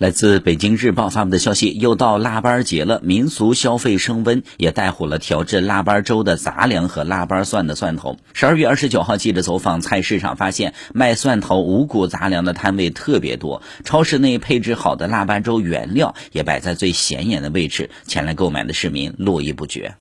来自北京日报发布的消息又到腊八节了民俗消费升温也带火了调制腊八粥的杂粮和腊八蒜的蒜头。十二月二十九号记者走访菜市场发现卖蒜头五谷杂粮的摊位特别多超市内配置好的腊八粥原料也摆在最显眼的位置前来购买的市民络绎不绝。